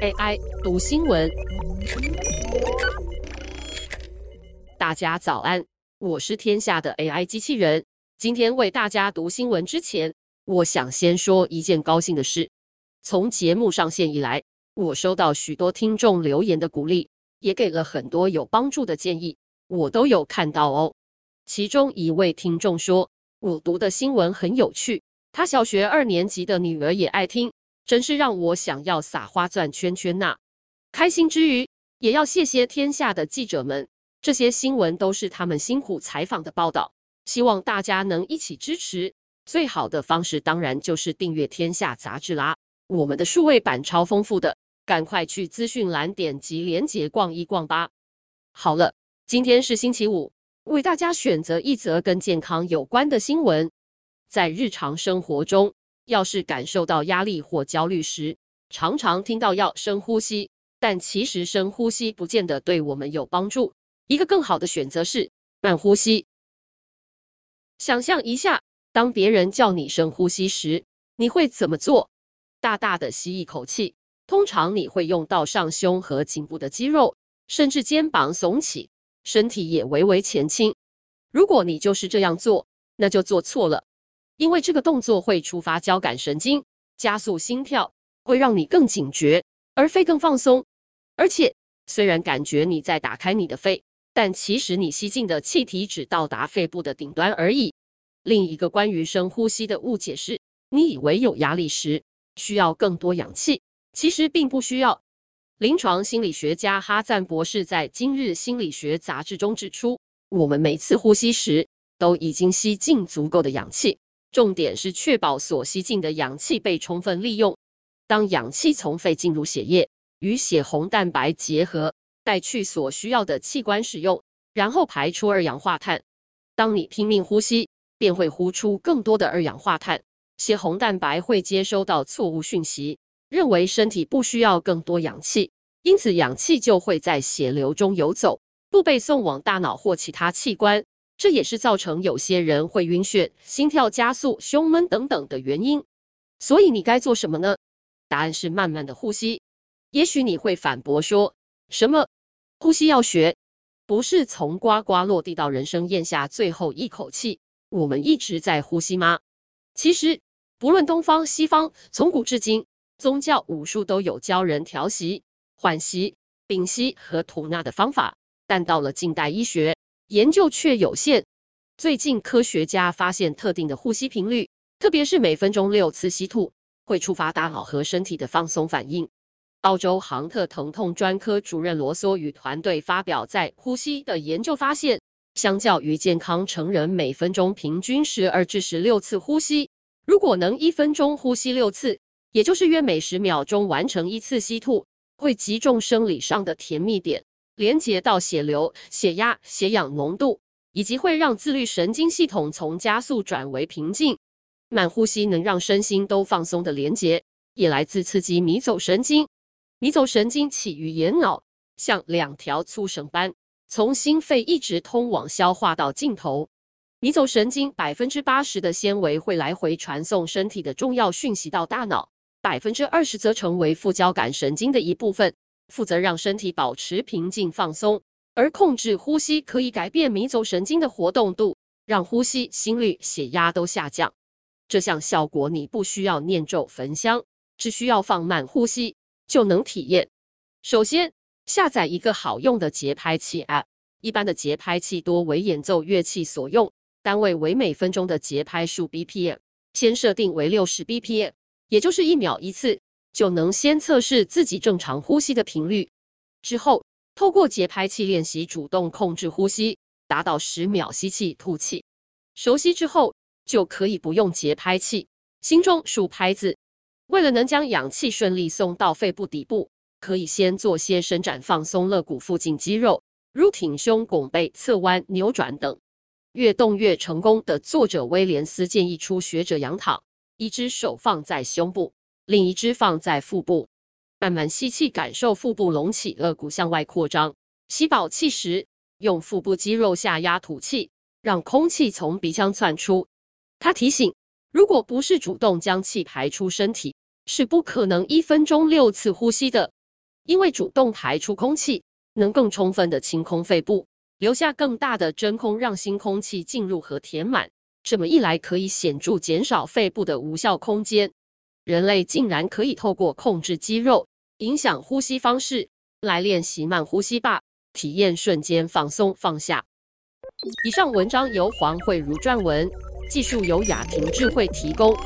AI 读新闻，大家早安，我是天下的 AI 机器人。今天为大家读新闻之前，我想先说一件高兴的事。从节目上线以来，我收到许多听众留言的鼓励，也给了很多有帮助的建议，我都有看到哦。其中一位听众说，我读的新闻很有趣，他小学二年级的女儿也爱听。真是让我想要撒花转圈圈呐！开心之余，也要谢谢天下的记者们，这些新闻都是他们辛苦采访的报道。希望大家能一起支持，最好的方式当然就是订阅天下杂志啦。我们的数位版超丰富的，赶快去资讯栏点击链接逛一逛吧。好了，今天是星期五，为大家选择一则跟健康有关的新闻，在日常生活中。要是感受到压力或焦虑时，常常听到要深呼吸，但其实深呼吸不见得对我们有帮助。一个更好的选择是慢呼吸。想象一下，当别人叫你深呼吸时，你会怎么做？大大的吸一口气，通常你会用到上胸和颈部的肌肉，甚至肩膀耸起，身体也微微前倾。如果你就是这样做，那就做错了。因为这个动作会触发交感神经，加速心跳，会让你更警觉，而非更放松。而且，虽然感觉你在打开你的肺，但其实你吸进的气体只到达肺部的顶端而已。另一个关于深呼吸的误解是，你以为有压力时需要更多氧气，其实并不需要。临床心理学家哈赞博士在《今日心理学杂志》中指出，我们每次呼吸时都已经吸进足够的氧气。重点是确保所吸进的氧气被充分利用。当氧气从肺进入血液，与血红蛋白结合，带去所需要的器官使用，然后排出二氧化碳。当你拼命呼吸，便会呼出更多的二氧化碳。血红蛋白会接收到错误讯息，认为身体不需要更多氧气，因此氧气就会在血流中游走，不被送往大脑或其他器官。这也是造成有些人会晕眩、心跳加速、胸闷等等的原因。所以你该做什么呢？答案是慢慢的呼吸。也许你会反驳说：“什么？呼吸要学？不是从呱呱落地到人生咽下最后一口气，我们一直在呼吸吗？”其实，不论东方西方，从古至今，宗教武术都有教人调息、缓息、屏息和吐纳的方法。但到了近代医学，研究却有限。最近，科学家发现特定的呼吸频率，特别是每分钟六次吸吐，会触发大脑和身体的放松反应。澳洲杭特疼痛专科主任罗梭与团队发表在《呼吸》的研究发现，相较于健康成人每分钟平均十二至十六次呼吸，如果能一分钟呼吸六次，也就是约每十秒钟完成一次吸吐，会击中生理上的甜蜜点。连接到血流、血压、血氧浓度，以及会让自律神经系统从加速转为平静。慢呼吸能让身心都放松的连接，也来自刺激迷走神经。迷走神经起于眼脑，像两条粗绳般，从心肺一直通往消化道尽头。迷走神经百分之八十的纤维会来回传送身体的重要讯息到大脑，百分之二十则成为副交感神经的一部分。负责让身体保持平静放松，而控制呼吸可以改变迷走神经的活动度，让呼吸、心率、血压都下降。这项效果你不需要念咒焚香，只需要放慢呼吸就能体验。首先，下载一个好用的节拍器 App。一般的节拍器多为演奏乐器所用，单位为每分钟的节拍数 BPM。先设定为六十 BPM，也就是一秒一次。就能先测试自己正常呼吸的频率，之后透过节拍器练习主动控制呼吸，达到十秒吸气吐气。熟悉之后，就可以不用节拍器，心中数拍子。为了能将氧气顺利送到肺部底部，可以先做些伸展放松肋骨附近肌肉，如挺胸、拱背、侧弯、扭转等。越动越成功的作者威廉斯建议初学者仰躺，一只手放在胸部。另一只放在腹部，慢慢吸气，感受腹部隆起，肋骨向外扩张。吸饱气时，用腹部肌肉下压吐气，让空气从鼻腔窜出。他提醒，如果不是主动将气排出身体，是不可能一分钟六次呼吸的。因为主动排出空气，能更充分的清空肺部，留下更大的真空，让新空气进入和填满。这么一来，可以显著减少肺部的无效空间。人类竟然可以透过控制肌肉，影响呼吸方式，来练习慢呼吸吧，体验瞬间放松放下。以上文章由黄慧如撰文，技术由雅婷智慧提供。